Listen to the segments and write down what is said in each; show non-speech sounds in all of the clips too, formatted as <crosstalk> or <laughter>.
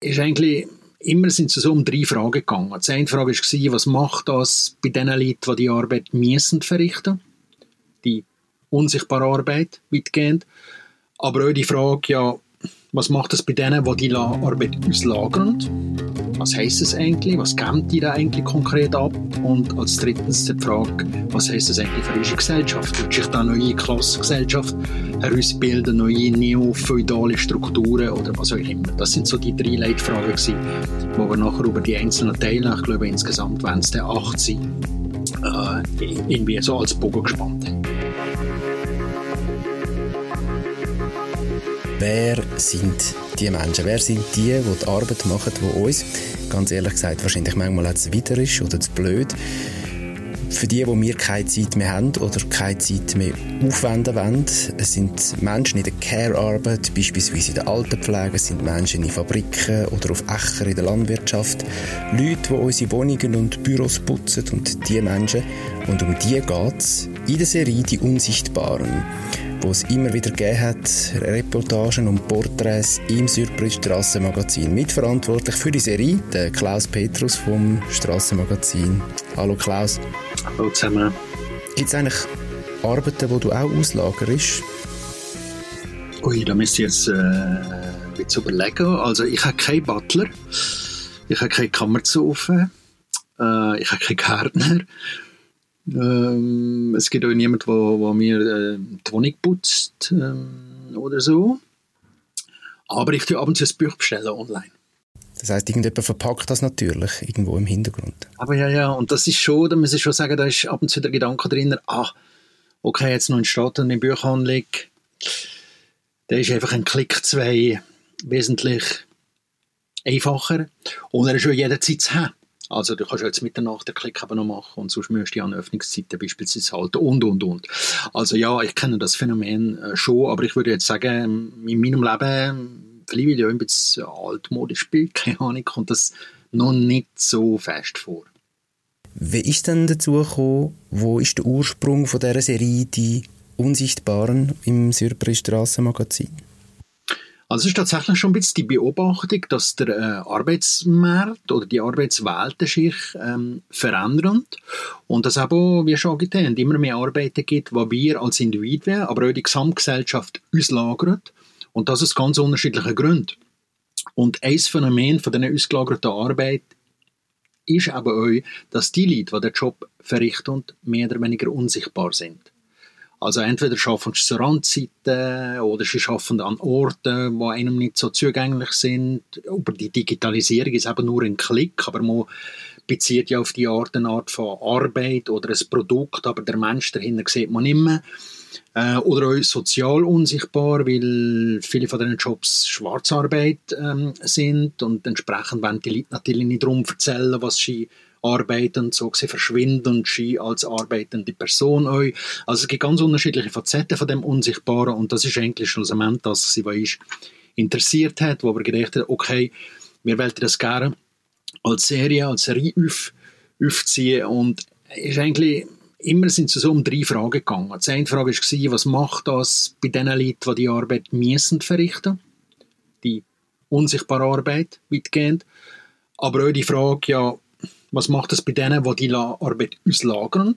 ist eigentlich immer sind es so um drei Fragen gegangen. Die eine Frage war, was macht das bei den Leuten, die die Arbeit müssen verrichten? Die unsichtbare Arbeit, weitgehend. Aber auch die Frage, ja, was macht das bei denen, die die Arbeit auslagern? Was heisst es eigentlich? Was kämpft die da eigentlich konkret ab? Und als drittens die Frage, was heisst das eigentlich für unsere Gesellschaft? Wird sich da neue Klassengesellschaft herausbilden, neue neofeudale Strukturen oder was auch immer? Das sind so die drei Leitfragen gewesen, wo wir nachher über die einzelnen Teile, ich glaube insgesamt waren es acht sein, äh, irgendwie so als Bogen gespannt haben. Wer sind die Menschen? Wer sind die, die die Arbeit machen, die uns, ganz ehrlich gesagt, wahrscheinlich manchmal auch zu wieder ist oder zu blöd, für die, die wir keine Zeit mehr haben oder keine Zeit mehr aufwenden wollen. Es sind Menschen in der Care-Arbeit, beispielsweise in der Altenpflege, es sind Menschen in Fabriken oder auf Äcker in der Landwirtschaft, Leute, die unsere Wohnungen und Büros putzen und die Menschen, und um die geht es in der Serie «Die Unsichtbaren» wo es immer wieder gegeben hat, Reportagen und Porträts im Surprise Strassenmagazin. Mitverantwortlich für die Serie, der Klaus Petrus vom Strassenmagazin. Hallo Klaus. Hallo zusammen. Gibt es eigentlich Arbeiten, die du auch auslagerst? Ui, da müsste ich jetzt äh, ein bisschen überlegen. Also ich habe keinen Butler, ich habe keine Kammerzofe, äh, ich habe keinen Gärtner. Ähm, es gibt auch niemanden, der, der mir äh, die Wohnung putzt ähm, oder so. Aber ich tue ab und zu ein Buch bestellen online. Das heißt, irgendjemand verpackt das natürlich irgendwo im Hintergrund. Aber ja, ja, und das ist schon, da muss ich schon sagen, da ist ab und zu der Gedanke drin, ah, okay, jetzt noch ein Stadt und eine Buchhandlung, da ist einfach ein Klick zwei wesentlich einfacher und er ist schon jederzeit zu haben. Also du kannst jetzt Mitternacht den Klick aber noch machen und sonst müsst du an Öffnungszeiten beispielsweise halten und, und, und. Also ja, ich kenne das Phänomen äh, schon, aber ich würde jetzt sagen, in meinem Leben, vielleicht weil ich ein bisschen altmodisch bin, <laughs> keine Ahnung, kommt das noch nicht so fest vor. Wie ist denn dazu gekommen, wo ist der Ursprung von dieser Serie «Die Unsichtbaren» im Surprise Strassenmagazin? Also es ist tatsächlich schon ein bisschen die Beobachtung, dass der äh, Arbeitsmarkt oder die Arbeitswelt sich ähm, verändern und dass eben, wie schon haben, immer mehr Arbeiten gibt, die wir als Individuen, aber auch die Gesamtgesellschaft auslagern und das aus ganz unterschiedlichen Gründen. Und ein Phänomen von dieser ausgelagerten Arbeit ist aber auch, dass die Leute, die den Job verrichten, mehr oder weniger unsichtbar sind. Also entweder schaffen sie zu Randzeiten oder sie schaffen an Orten, die einem nicht so zugänglich sind. Über die Digitalisierung ist eben nur ein Klick, aber man bezieht ja auf die Art eine Art von Arbeit oder ein Produkt, aber der Mensch dahinter sieht man nicht mehr. Äh, oder auch sozial unsichtbar, weil viele von diesen Jobs Schwarzarbeit ähm, sind und entsprechend wollen die Leute natürlich nicht darum erzählen, was sie arbeiten, so sie verschwinden sie als arbeitende Person auch. Also es gibt ganz unterschiedliche Facetten von dem Unsichtbaren und das ist eigentlich schlussendlich das, was uns interessiert hat, wo wir gedacht haben, okay, wir wollten das gerne als Serie, als Serie auf, aufziehen und ist eigentlich immer sind es so um drei Fragen gegangen. Die eine Frage war, was macht das bei den Leuten, die die Arbeit müssen verrichten? Die unsichtbare Arbeit, weitgehend. Aber auch die Frage, ja, was macht das bei denen, die die Arbeit auslagern?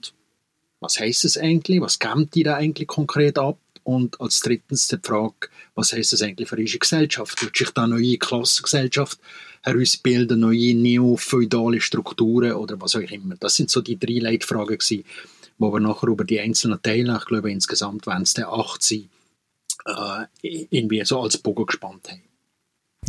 Was heißt es eigentlich? Was kämpft die da eigentlich konkret ab? Und als drittens die Frage, was heißt das eigentlich für unsere Gesellschaft? Wird sich da eine neue Klassengesellschaft herausbilden, neue neofeudale Strukturen oder was auch immer? Das sind so die drei Leitfragen gewesen, wo wir nachher über die einzelnen Teile, ich glaube insgesamt waren es acht sein, äh, irgendwie so als Bogen gespannt haben.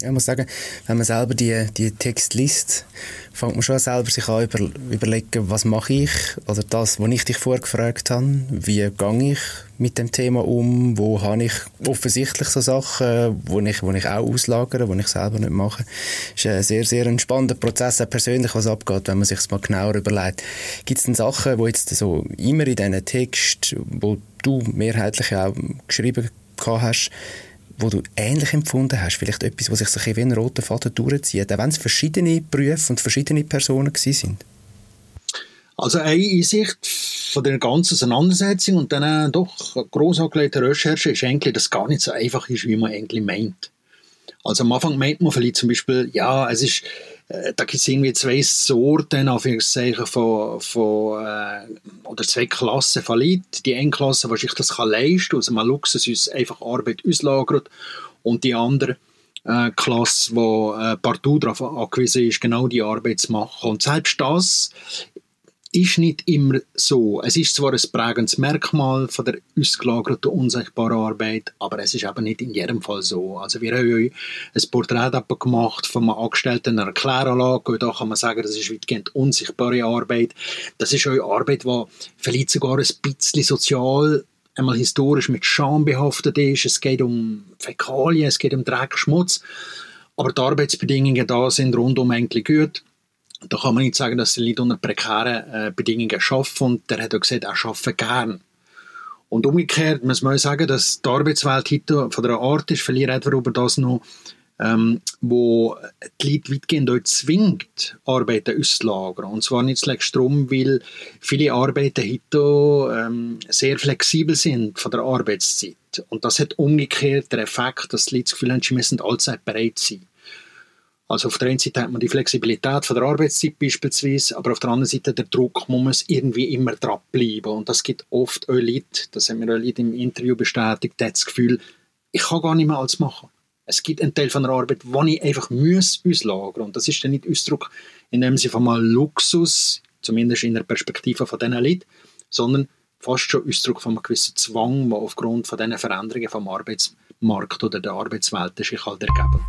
Ich muss sagen, wenn man selber die, die Text liest, fängt man schon selber sich an über, überlegen, was mache ich? Oder das, was ich dich vorgefragt habe, wie gehe ich mit dem Thema um? Wo habe ich offensichtlich so Sachen, wo ich, wo ich auch auslagere, wo ich selber nicht mache? Das ist ein sehr, sehr ein spannender Prozess, auch persönlich, was abgeht, wenn man sich mal genauer überlegt. Gibt es denn Sachen, wo jetzt so immer in diesen Text, wo du mehrheitlich auch geschrieben hast, wo du ähnlich empfunden hast? Vielleicht etwas, was sich so wie ein roter Faden durchzieht, auch wenn es verschiedene Berufe und verschiedene Personen sind? Also eine Einsicht von der ganzen Auseinandersetzung und dann doch gross angelegte Recherche ist eigentlich, dass es gar nicht so einfach ist, wie man eigentlich meint. Also am Anfang meint man vielleicht zum Beispiel, ja, es ist, da gibt es irgendwie zwei Sorten, Anführungszeichen, von, von äh, oder zwei Klassen von Leuten. Die eine Klasse, die sich das kann leisten, also man Luxus uns einfach Arbeit auslagert und die andere äh, Klasse, die äh, partout darauf angewiesen ist, genau die Arbeit zu machen. Und selbst das ist nicht immer so. Es ist zwar ein prägendes Merkmal von der ausgelagerten, unsichtbaren Arbeit, aber es ist eben nicht in jedem Fall so. Also wir haben euch ein Porträt gemacht von einem Angestellten in einer Kläranlage da kann man sagen, das ist weitgehend unsichtbare Arbeit. Das ist eure Arbeit, die vielleicht sogar ein bisschen sozial einmal historisch mit Scham behaftet ist. Es geht um Fäkalien, es geht um Dreck, Schmutz. Aber die Arbeitsbedingungen da sind rundum eigentlich gut. Da kann man nicht sagen, dass die Leute unter prekären äh, Bedingungen arbeiten. Und der hat auch gesagt, er arbeitet gern. Und umgekehrt muss man sagen, dass die Arbeitswelt heute von der Art ist, verliert etwa über das noch, ähm, wo die Leute weitgehend auch zwingt, Arbeiten auszulagern. Und zwar nicht zuletzt darum, weil viele Arbeiten heute ähm, sehr flexibel sind von der Arbeitszeit. Und das hat umgekehrt den Effekt, dass die Leute das Gefühl haben, sie müssen allzeit bereit sein. Also auf der einen Seite hat man die Flexibilität von der Arbeitszeit beispielsweise, aber auf der anderen Seite der Druck, man muss irgendwie immer dranbleiben. Und das gibt oft auch Leute, das haben mir auch Leute im Interview bestätigt, das Gefühl, ich kann gar nicht mehr alles machen. Es gibt einen Teil von der Arbeit, wo ich einfach muss auslagern. Und das ist dann nicht Ausdruck in dem Sinne von mal Luxus, zumindest in der Perspektive von diesen Leuten, sondern fast schon Ausdruck von einem gewissen Zwang, der aufgrund von diesen Veränderungen vom Arbeitsmarkt oder der Arbeitswelt sich halt ergeben.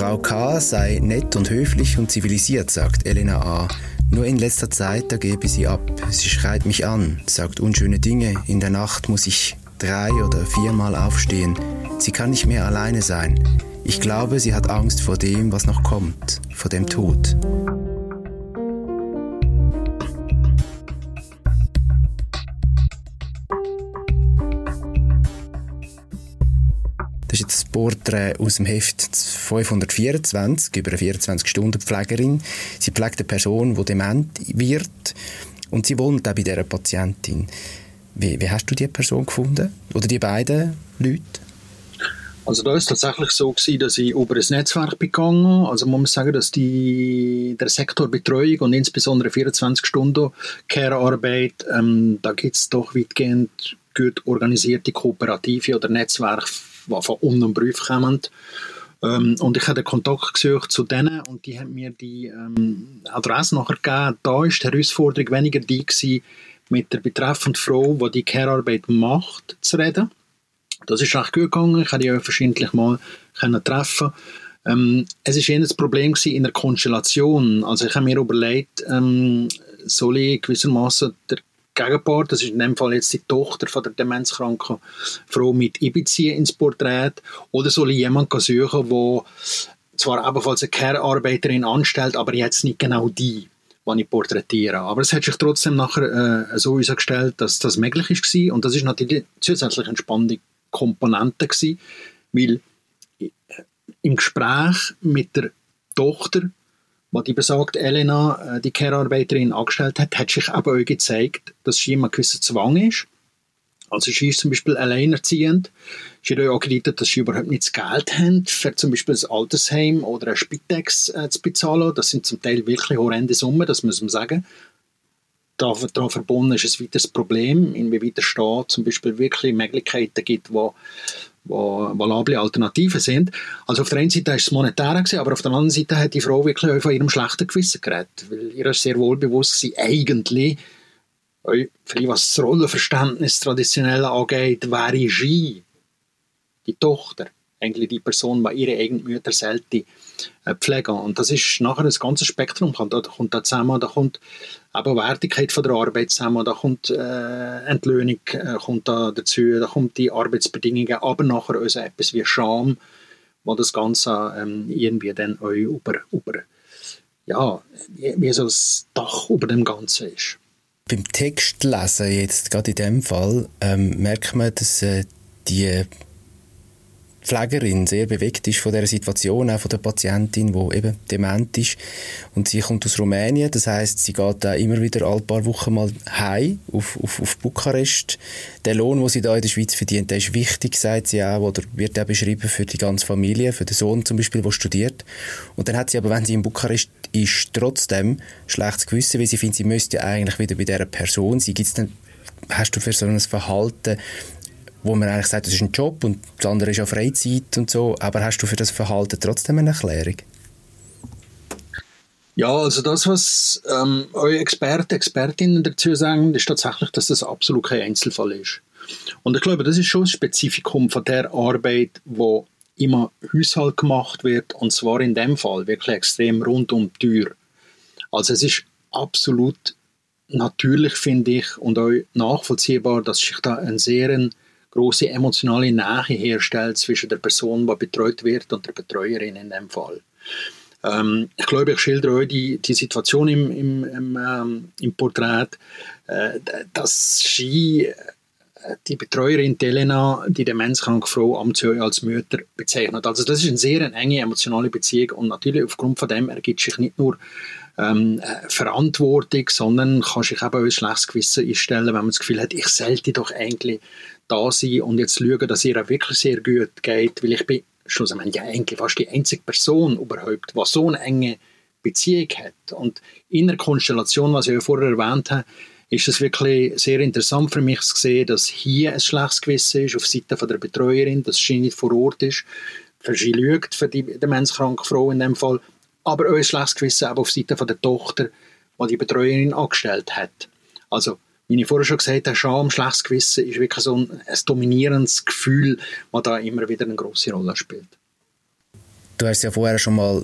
Frau K. sei nett und höflich und zivilisiert, sagt Elena A. Nur in letzter Zeit, da gebe sie ab. Sie schreit mich an, sagt unschöne Dinge. In der Nacht muss ich drei oder viermal aufstehen. Sie kann nicht mehr alleine sein. Ich glaube, sie hat Angst vor dem, was noch kommt, vor dem Tod. Das ist jetzt das Porträt aus dem Heft 524 über eine 24-Stunden-Pflegerin. Sie pflegt eine Person, die dement wird und sie wohnt auch bei dieser Patientin. Wie, wie hast du die Person gefunden? Oder die beiden Leute? Also da ist tatsächlich so gewesen, dass ich über ein Netzwerk begangen. Also man muss sagen, dass die, der Sektor Betreuung und insbesondere 24 Stunden Care-Arbeit, ähm, da gibt es doch weitgehend gut organisierte Kooperative oder Netzwerke die von um den Brief kommen. Ähm, und ich habe Kontakt gesucht zu denen und die haben mir die ähm, Adresse nachher gegeben. Da ist die Herausforderung weniger die gewesen, mit der betreffenden Frau, die die Care-Arbeit macht, zu reden. Das ist recht gut gegangen. Ich konnte die auch verschiedentlich mal treffen. Ähm, es war eher das Problem in der Konstellation. Also ich habe mir überlegt, ähm, soll ich gewissermaßen der Gegenpart, das ist in dem Fall jetzt die Tochter von der demenzkranken Frau mit einbeziehen ins Porträt, oder soll ich jemanden suchen, der zwar ebenfalls eine Care-Arbeiterin anstellt, aber jetzt nicht genau die, die ich porträtiere. Aber es hat sich trotzdem nachher äh, so herausgestellt, dass das möglich ist und das ist natürlich zusätzlich eine spannende Komponente gewesen, weil äh, im Gespräch mit der Tochter was die besagte Elena, äh, die Care-Arbeiterin, angestellt hat, hat sich aber auch gezeigt, dass sie immer gewisser Zwang ist. Also sie ist zum Beispiel alleinerziehend. Sie hat auch angedeutet, dass sie überhaupt nicht das Geld haben, für zum Beispiel ein Altersheim oder ein Spitex äh, zu bezahlen. Das sind zum Teil wirklich horrende Summen, das muss man sagen. Daran verbunden ist ein weiteres Problem, inwieweit der Staat zum Beispiel wirklich Möglichkeiten gibt, wo valable Alternativen sind. Also auf der einen Seite war es monetär, aber auf der anderen Seite hat die Frau wirklich auch von ihrem schlechten Gewissen geredet, weil ihr ist sehr wohl bewusst sie eigentlich, was das Rollenverständnis traditionell angeht, wäre sie die Tochter eigentlich die Person, die ihre eigene Mütter selten äh, pflegen. Und das ist nachher ein ganzes Spektrum. Da kommt da zusammen, da kommt eben Wertigkeit von der Arbeit zusammen, da kommt äh, Entlöhnung äh, kommt da dazu, da kommt die Arbeitsbedingungen, aber nachher auch so etwas wie Scham, wo das Ganze ähm, irgendwie dann auch über, über ja, wie so das Dach über dem Ganzen ist. Beim Textlesen jetzt, gerade in dem Fall, ähm, merkt man, dass äh, die Pflegerin sehr bewegt ist von der Situation, auch von der Patientin, die eben dement ist. Und sie kommt aus Rumänien, das heißt, sie geht da immer wieder alle paar Wochen mal heim auf, auf, auf Bukarest. Der Lohn, den sie da in der Schweiz verdient, der ist wichtig, sagt sie auch, oder wird auch beschrieben für die ganze Familie, für den Sohn zum Beispiel, der studiert. Und dann hat sie aber, wenn sie in Bukarest ist, trotzdem schlechtes Gewissen, weil sie findet, sie müsste eigentlich wieder bei dieser Person sein. Gibt's dann hast du für so ein Verhalten wo man eigentlich sagt, das ist ein Job und das andere ist ja Freizeit und so, aber hast du für das Verhalten trotzdem eine Erklärung? Ja, also das, was ähm, eure Experten, Expertinnen dazu sagen, ist tatsächlich, dass das absolut kein Einzelfall ist. Und ich glaube, das ist schon ein Spezifikum von der Arbeit, wo immer Haushalt gemacht wird, und zwar in dem Fall wirklich extrem rund um die Tür. Also es ist absolut natürlich, finde ich, und auch nachvollziehbar, dass sich da ein sehr große emotionale Nähe herstellt zwischen der Person, die betreut wird, und der Betreuerin in dem Fall. Ähm, ich glaube, ich schildere euch die, die Situation im, im, im, ähm, im Porträt, äh, dass sie äh, die Betreuerin Elena, die demenzkranke Frau amtsjährlich als Mutter bezeichnet. Also das ist eine sehr enge emotionale Beziehung und natürlich aufgrund von dem ergibt sich nicht nur ähm, äh, Verantwortung, sondern kann sich eben ein schlechtes Gewissen einstellen, wenn man das Gefühl hat, ich sollte doch eigentlich da sein und jetzt schauen, dass ihr auch wirklich sehr gut geht, weil ich bin schlussendlich ja eigentlich fast die einzige Person überhaupt, die so eine enge Beziehung hat. Und in der Konstellation, was ich ja vorher erwähnt habe, ist es wirklich sehr interessant für mich zu sehen, dass hier ein schlechtes Gewissen ist auf Seite von der Betreuerin, dass sie nicht vor Ort ist, für sie lügt, für die demenzkranke Frau in dem Fall, aber auch ein schlechtes Gewissen auf Seite von der Tochter, die die Betreuerin angestellt hat. Also wie ich vorher schon gesagt habe, Scham, schlechtes Gewissen ist wirklich so ein, ein dominierendes Gefühl, das da immer wieder eine große Rolle spielt. Du hast ja vorher schon mal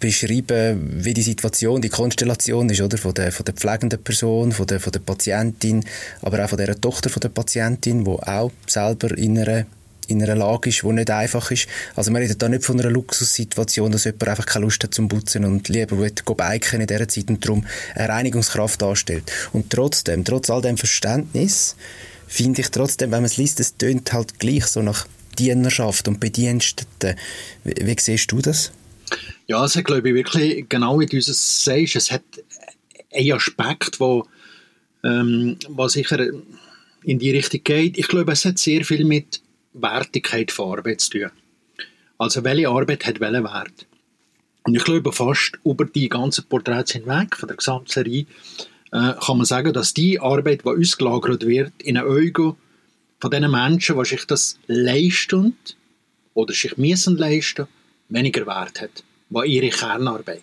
beschrieben, wie die Situation, die Konstellation ist, oder? Von der, von der pflegenden Person, von der, von der Patientin, aber auch von der Tochter von der Patientin, die auch selber in einer in einer Lage ist, die nicht einfach ist. Also man redet da nicht von einer Luxussituation, dass jemand einfach keine Lust hat zum Putzen und lieber will biken in dieser Zeit und darum eine Reinigungskraft darstellt. Und trotzdem, trotz all dem Verständnis, finde ich trotzdem, wenn man es liest, es tönt halt gleich so nach Dienerschaft und Bediensteten. Wie, wie siehst du das? Ja, es hat, glaube ich, wirklich, genau wie du es sagst, es hat einen Aspekt, wo, ähm, sicher in die Richtung geht. Ich glaube, es hat sehr viel mit Wertigkeit von Arbeit zu tun. Also welche Arbeit hat welchen Wert? Und ich glaube fast über die ganzen Porträts hinweg von der Gesamtserie äh, kann man sagen, dass die Arbeit, die uns gelagert wird, in den Augen von den Menschen, die sich das leisten oder sich müssen leisten, weniger Wert hat, was ihre Kernarbeit.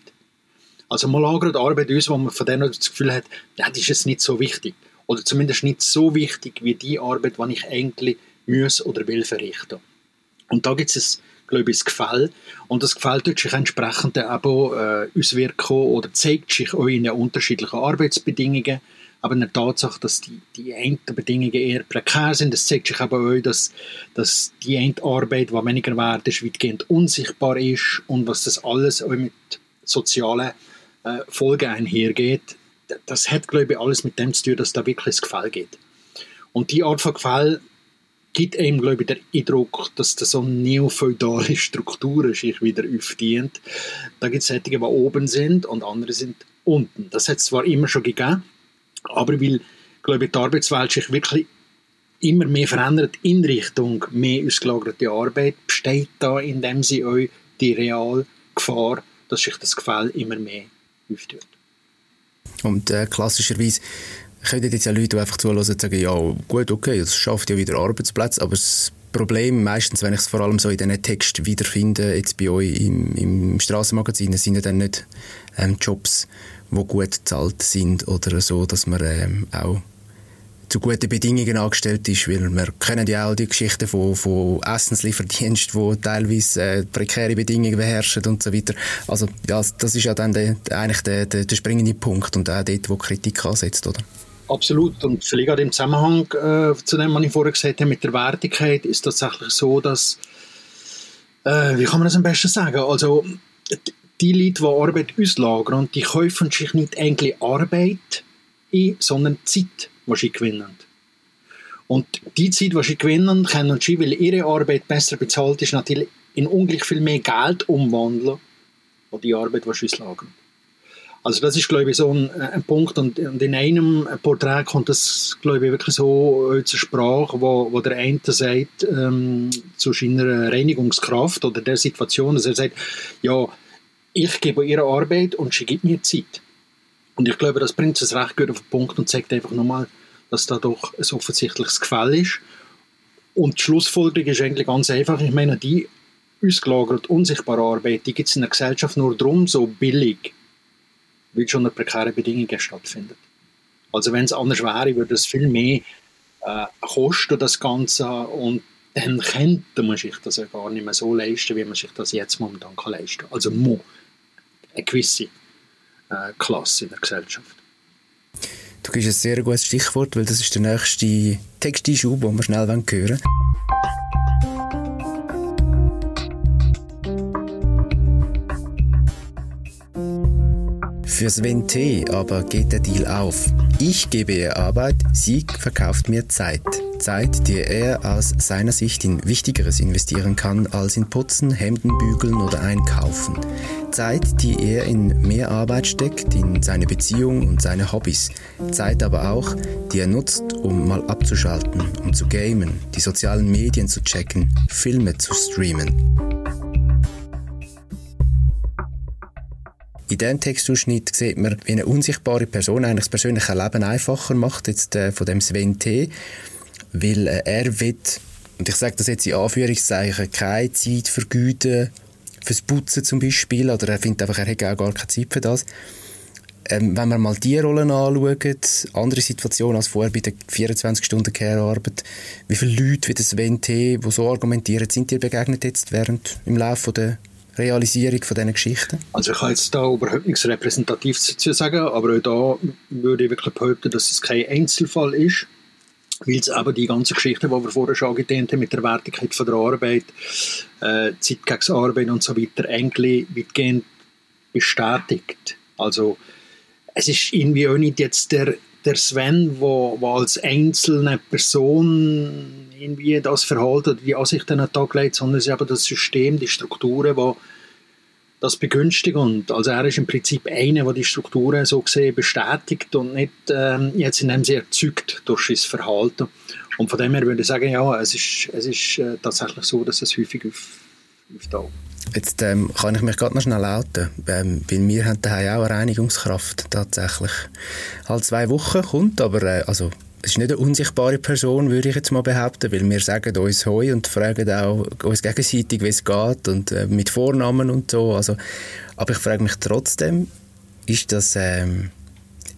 Also man lagert Arbeit aus, wo man von denen das Gefühl hat, das ist jetzt nicht so wichtig. Oder zumindest nicht so wichtig wie die Arbeit, die ich eigentlich muss oder will verrichten. Und da gibt es, glaube ich, ein Gefälle. Und das Gefälle tut sich entsprechend auch äh, auswirken oder zeigt sich auch in den unterschiedlichen Arbeitsbedingungen. Aber in der Tatsache, dass die, die einen Bedingungen eher prekär sind, das zeigt sich aber auch, dass, dass die eine Arbeit, die weniger wert ist, weitgehend unsichtbar ist und was das alles auch mit sozialen äh, Folgen einhergeht. Das hat, glaube ich, alles mit dem zu tun, dass da wirklich ein Gefälle gibt. Und die Art von Gefälle gibt einem, glaube ich, den Eindruck, dass da so neofeudale <laughs> Strukturen sich wieder aufdient. Da gibt es solche, die oben sind und andere sind unten. Das hat es zwar immer schon gegeben, aber weil, glaube ich, die Arbeitswelt sich wirklich immer mehr verändert in Richtung mehr ausgelagerte Arbeit, besteht da in dem sie euch die reale Gefahr, dass sich das Gefälle immer mehr auftut. Und äh, klassischerweise können jetzt ja Leute, die einfach zuhören und sagen, ja, gut, okay, es schafft ja wieder Arbeitsplätze, aber das Problem meistens, wenn ich es vor allem so in diesen Texten wiederfinde, jetzt bei euch im, im Strassenmagazin, sind ja dann nicht ähm, Jobs, die gut bezahlt sind oder so, dass man ähm, auch zu guten Bedingungen angestellt ist, weil wir kennen ja auch die Geschichten von, von Essenslieferdiensten, wo teilweise äh, prekäre Bedingungen beherrschen und so weiter. Also ja, das ist ja dann der, eigentlich der, der, der springende Punkt und auch dort, wo Kritik ansetzt, oder? Absolut. Und vielleicht gerade im Zusammenhang äh, zu dem, was ich vorher gesagt habe, mit der Wertigkeit, ist tatsächlich so, dass, äh, wie kann man das am besten sagen? Also, die Leute, die Arbeit auslagern, die kaufen sich nicht eigentlich Arbeit ein, sondern Zeit, die sie gewinnen. Und die Zeit, die sie gewinnen können sie, weil ihre Arbeit besser bezahlt ist, natürlich in ungleich viel mehr Geld umwandeln, als die Arbeit, die sie auslagern. Also das ist, glaube ich, so ein, ein Punkt und, und, in einem Porträt kommt das, glaube ich, wirklich so zur Sprache, wo, wo der eine sagt ähm, zu seiner Reinigungskraft oder der Situation, dass er sagt, ja, ich gebe ihre Arbeit und sie gibt mir Zeit. Und ich glaube, das bringt es recht gut auf den Punkt und zeigt einfach nochmal, dass da doch ein offensichtliches Gefälle ist. Und die Schlussfolgerung ist eigentlich ganz einfach. Ich meine, die ausgelagerte, unsichtbare Arbeit, die gibt es in der Gesellschaft nur darum so billig, weil schon unter prekären Bedingungen stattfindet. Also wenn es anders wäre, würde es viel mehr äh, kosten, das Ganze, und dann könnte man sich das ja gar nicht mehr so leisten, wie man sich das jetzt momentan kann leisten kann. Also muss eine gewisse äh, Klasse in der Gesellschaft. Du gibst ein sehr gutes Stichwort, weil das ist der nächste Texteinschub, den wir schnell hören wollen. Für Sven T. aber geht der Deal auf. Ich gebe ihr Arbeit, sie verkauft mir Zeit. Zeit, die er aus seiner Sicht in Wichtigeres investieren kann als in Putzen, Hemden bügeln oder Einkaufen. Zeit, die er in mehr Arbeit steckt, in seine Beziehung und seine Hobbys. Zeit aber auch, die er nutzt, um mal abzuschalten, um zu gamen, die sozialen Medien zu checken, Filme zu streamen. In diesem Textausschnitt sieht man, wie eine unsichtbare Person eigentlich das persönliche Leben einfacher macht, jetzt äh, von dem Sven T., weil äh, er will, und ich sage das jetzt in Anführungszeichen, keine Zeit vergüten, fürs Putzen zum Beispiel, oder er findet einfach, er hat auch gar keine Zeit für das. Ähm, wenn man mal die Rollen anschaut, andere Situationen als vorher bei der 24-Stunden-Care-Arbeit, wie viele Leute wie das Sven T., die so argumentieren, sind dir begegnet jetzt während, im Laufe der Realisierung von diesen Geschichten? Also ich kann jetzt da überhaupt nichts repräsentativ dazu sagen, aber auch da würde ich wirklich behaupten, dass es kein Einzelfall ist, weil es eben die ganze Geschichte, die wir vorher schon angedehnt haben, mit der Wertigkeit von der Arbeit, äh, Zeit gegen Arbeit und so weiter, eigentlich weitgehend bestätigt. Also es ist irgendwie auch nicht jetzt der, der Sven, wo als einzelne Person irgendwie das Verhalten oder die Ansicht an den Tag legt, sondern es ist eben das System, die Strukturen, die das begünstigen. Und also er ist im Prinzip einer, der die Strukturen so gesehen bestätigt und nicht ähm, jetzt in dem sie erzeugt durch sein Verhalten. Und von dem her würde ich sagen, ja, es ist, es ist äh, tatsächlich so, dass es häufig auf, auftaucht. Jetzt ähm, kann ich mich gerade noch schnell outen, ähm, weil wir haben daheim auch eine Reinigungskraft tatsächlich. Alle zwei Wochen kommt, aber äh, also es ist nicht eine unsichtbare Person, würde ich jetzt mal behaupten, weil wir sagen uns Hoi und fragen auch uns gegenseitig, wie es geht und äh, mit Vornamen und so. Also, aber ich frage mich trotzdem, ist das ähm,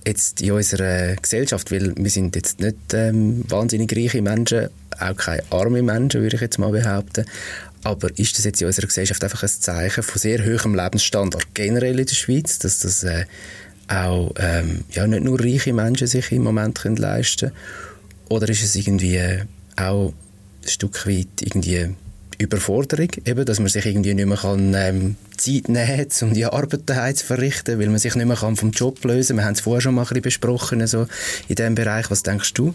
jetzt in unserer Gesellschaft, weil wir sind jetzt nicht ähm, wahnsinnig reiche Menschen, auch keine arme Menschen, würde ich jetzt mal behaupten, aber ist das jetzt in unserer Gesellschaft einfach ein Zeichen von sehr hohem Lebensstandard generell in der Schweiz, dass das äh, auch ähm, ja, nicht nur reiche Menschen sich im Moment können leisten Oder ist es irgendwie auch ein Stück weit irgendwie Überforderung, eben, dass man sich irgendwie nicht mehr kann, ähm, Zeit nehmen kann, um die Arbeit zu verrichten, weil man sich nicht mehr kann vom Job lösen kann. Wir haben es vorher schon mal ein bisschen besprochen, also in diesem Bereich. Was denkst du?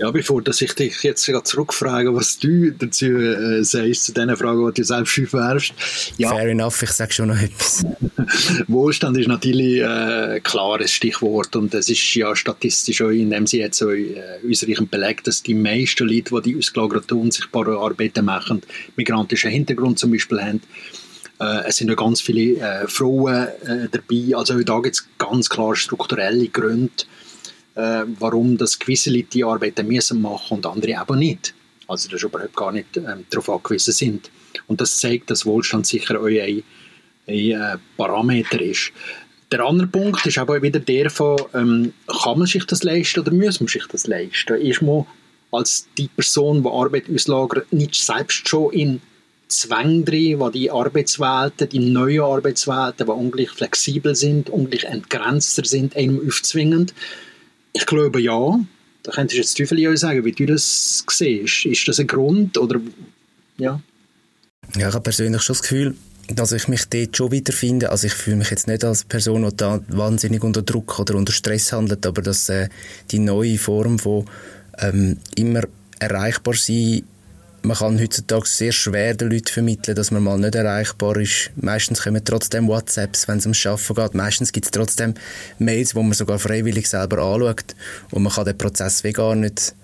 Ja, bevor dass ich dich jetzt zurückfrage, was du dazu äh, sagst, zu den Fragen, die du selbst aufwerfst. Ja. Fair enough, ich sage schon noch etwas. <laughs> Wohlstand ist natürlich ein äh, klares Stichwort und es ist ja statistisch auch in dem sie jetzt so, äh, ausreichend belegt, dass die meisten Leute, die die ausgelagerte unsichtbare Arbeiten machen, migrantischen Hintergrund zum Beispiel haben, äh, es sind ja ganz viele äh, Frauen äh, dabei, also auch da gibt es ganz klar strukturelle Gründe, äh, warum das gewisse Leute die Arbeiten müssen machen und andere aber nicht. Also das überhaupt gar nicht ähm, darauf angewiesen sind. Und das zeigt, dass Wohlstand sicher auch ein, ein äh, Parameter ist. Der andere Punkt ist aber wieder der von, ähm, kann man sich das leisten oder muss man sich das leisten? Ist man als die Person, die Arbeit auslagert, nicht selbst schon in Zwang drin, wo die Arbeitswelten, die neuen Arbeitswelten, die ungleich flexibel sind, ungleich entgrenzter sind, einem aufzwingen? Ich glaube ja. Da könntest du jetzt Teufel sagen, wie du das siehst. Ist das ein Grund oder ja? Ja, ich habe persönlich schon das Gefühl, dass ich mich dort schon wiederfinde. Also ich fühle mich jetzt nicht als Person, die da wahnsinnig unter Druck oder unter Stress handelt, aber dass äh, die neue Form von ähm, immer erreichbar sein. Man kann heutzutage sehr schwer den Leuten vermitteln, dass man mal nicht erreichbar ist. Meistens kommen trotzdem WhatsApps, wenn es ums Arbeiten geht. Meistens gibt es trotzdem Mails, wo man sogar freiwillig selber anschaut. Und man kann den Prozess wie gar nicht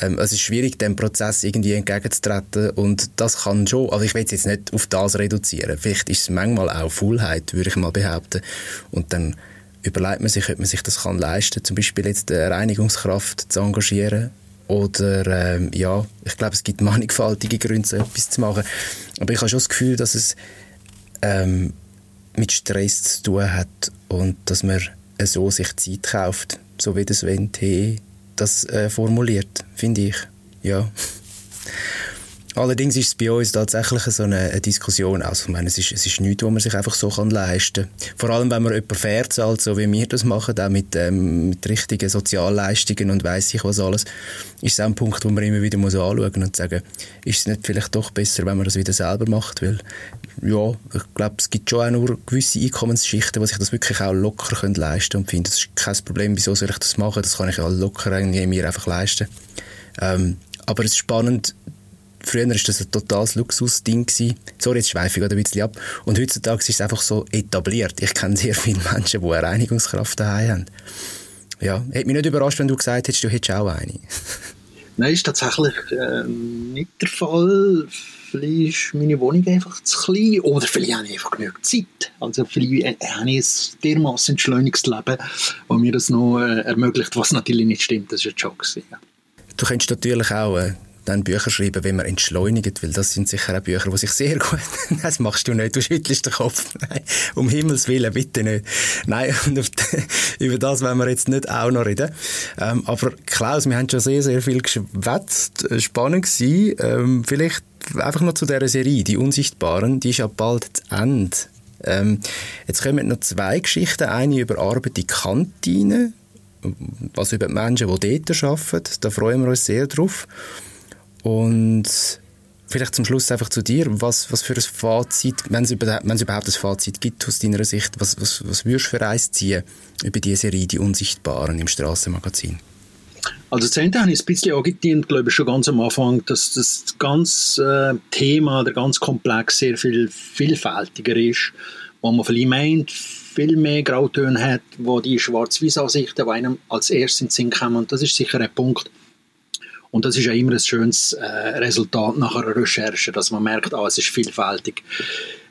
ähm, es ist schwierig, dem Prozess irgendwie entgegenzutreten und das kann schon, also ich will es jetzt nicht auf das reduzieren, vielleicht ist es manchmal auch Faulheit, würde ich mal behaupten und dann überlegt man sich, ob man sich das kann leisten zum Beispiel jetzt eine Reinigungskraft zu engagieren oder ähm, ja, ich glaube, es gibt mannigfaltige Gründe, so etwas zu machen, aber ich habe schon das Gefühl, dass es ähm, mit Stress zu tun hat und dass man so sich Zeit kauft, so wie das WNT das äh, formuliert, finde ich. Ja. Allerdings ist es bei uns tatsächlich so eine, eine Diskussion. Also, ich meine, es ist, es ist nichts, was man sich einfach so kann leisten kann. Vor allem, wenn man jemanden fair zahlt, so wie wir das machen, auch mit, ähm, mit richtigen Sozialleistungen und weiss ich was alles, ist es auch ein Punkt, wo man immer wieder muss anschauen und sagen, ist es nicht vielleicht doch besser, wenn man das wieder selber macht? Weil, ja, ich glaube, es gibt schon auch nur gewisse Einkommensschichten, die sich das wirklich auch locker können leisten können und finde, das ist kein Problem, wieso soll ich das machen? Das kann ich auch locker irgendwie mir einfach leisten. Ähm, aber es ist spannend, Früher war das ein totales Luxusding. Sorry, jetzt schweife ich ein bisschen ab. Und heutzutage ist es einfach so etabliert. Ich kenne sehr viele Menschen, die eine Reinigungskraft daheim haben. Ja, hätte mich nicht überrascht, wenn du gesagt hättest, du hättest auch eine. <laughs> Nein, ist tatsächlich äh, nicht der Fall. Vielleicht ist meine Wohnung einfach zu klein oder vielleicht habe ich einfach genug Zeit. Also vielleicht habe ich ein dermassen entschleunigtes Leben, das mir das noch äh, ermöglicht, was natürlich nicht stimmt. Das ist ein Joke. Ja. Du könntest natürlich auch äh, dann Bücher schreiben, wenn man entschleunigt, weil das sind sicher auch Bücher, die sich sehr <laughs> gut... das machst du nicht, du schüttelst den Kopf. <laughs> Nein, um Himmels Willen, bitte nicht. Nein, <laughs> über das wollen wir jetzt nicht auch noch reden. Ähm, aber Klaus, wir haben schon sehr, sehr viel geschwätzt. Spannend gewesen. Ähm, vielleicht einfach noch zu dieser Serie, «Die Unsichtbaren», die ist ja bald zu Ende. Ähm, jetzt kommen noch zwei Geschichten. Eine über Arbeit in Kantinen, was über die Menschen, die dort arbeiten. Da freuen wir uns sehr drauf. Und vielleicht zum Schluss einfach zu dir, was, was für ein Fazit, wenn es, überhaupt, ein Fazit gibt aus deiner Sicht, was, was, was würdest du für eins ziehen über diese Serie «Die Unsichtbaren» im Strassenmagazin? Also eine habe ich ein bisschen angedient, glaube ich, schon ganz am Anfang, dass das ganze äh, Thema, der ganze Komplex sehr viel vielfältiger ist, wo man vielleicht meint, viel mehr Grautöne hat, wo die Schwarz-Weiß-Ansichten, die einem als erstes in den Sinn kommen. Und das ist sicher ein Punkt, und das ist ja immer ein schönes äh, Resultat nach einer Recherche, dass man merkt, ah, es ist vielfältig,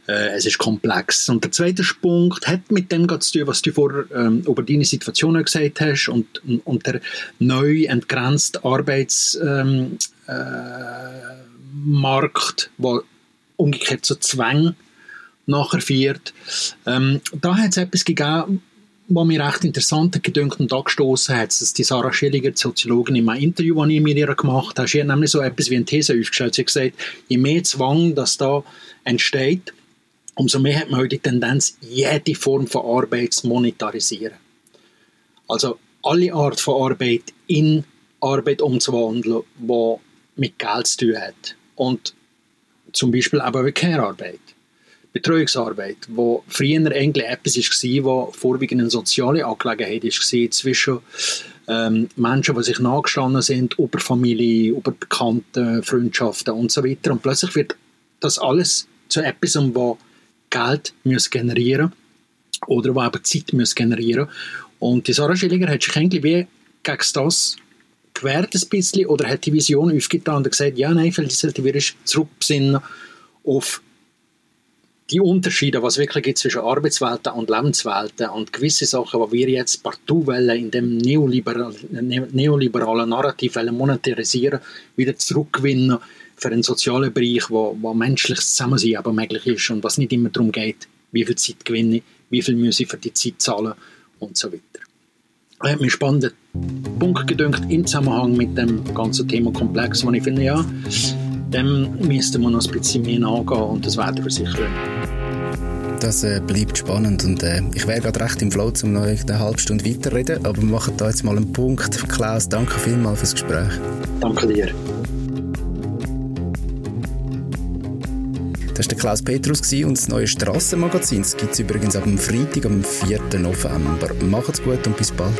äh, es ist komplex. Und der zweite Punkt hat mit dem zu tun, was du vorher ähm, über deine Situation gesagt hast und, und der neu entgrenzte Arbeitsmarkt, ähm, äh, wo umgekehrt zu Zwängen nachher führt. Ähm, da hat es etwas gegeben, was mir recht interessant gedünkt und angestoßen hat, dass die Sarah Schilliger, die Soziologin, in einem Interview, das ich mit ihr gemacht habe, sie hat nämlich so etwas wie eine These aufgestellt. Sie hat gesagt, je mehr Zwang, das da entsteht, umso mehr hat man heute die Tendenz, jede Form von Arbeit zu monetarisieren. Also alle Art von Arbeit in Arbeit umzuwandeln, die mit Geld zu tun hat. Und zum Beispiel aber Care-Arbeit. Betreuungsarbeit, wo früher eigentlich etwas war, wo vorwiegend eine soziale Angelegenheit war, zwischen ähm, Menschen, die sich nachgestanden sind, über Familie, über Bekannte, Freundschaften und so weiter. Und plötzlich wird das alles zu etwas, wo Geld muss generieren oder wo eben Zeit muss generieren Und die Sarah Schillinger hat sich eigentlich wie gegen das gewehrt ein bisschen oder hat die Vision aufgetan und gesagt, ja, nein, vielleicht sollte wir zurückbesinnen auf die Unterschiede, was wirklich gibt zwischen Arbeitswelten und Lebenswelten und gewisse Sachen, die wir jetzt partout wollen, in dem neoliberalen, neoliberalen Narrativ wollen monetarisieren, wieder zurückgewinnen für einen sozialen Bereich, wo, wo menschliches Zusammensein aber möglich ist und was nicht immer darum geht, wie viel Zeit gewinne wie viel muss ich für die Zeit zahlen und so weiter. Er hat mir spannenden Punkt gedünkt im Zusammenhang mit dem ganzen Themenkomplex, wo ich finde, ja, dem müsste man noch ein bisschen mehr nachgehen und das werden wir sicher. Das äh, bleibt spannend und äh, ich wäre gerade recht im Flow, um noch eine halbe Stunde weiterreden, aber wir machen da jetzt mal einen Punkt. Klaus, danke vielmals fürs Gespräch. Danke dir. Das war der Klaus Petrus und das neue Strassenmagazin. Das gibt es übrigens ab dem Freitag, am 4. November. Macht's gut und bis bald.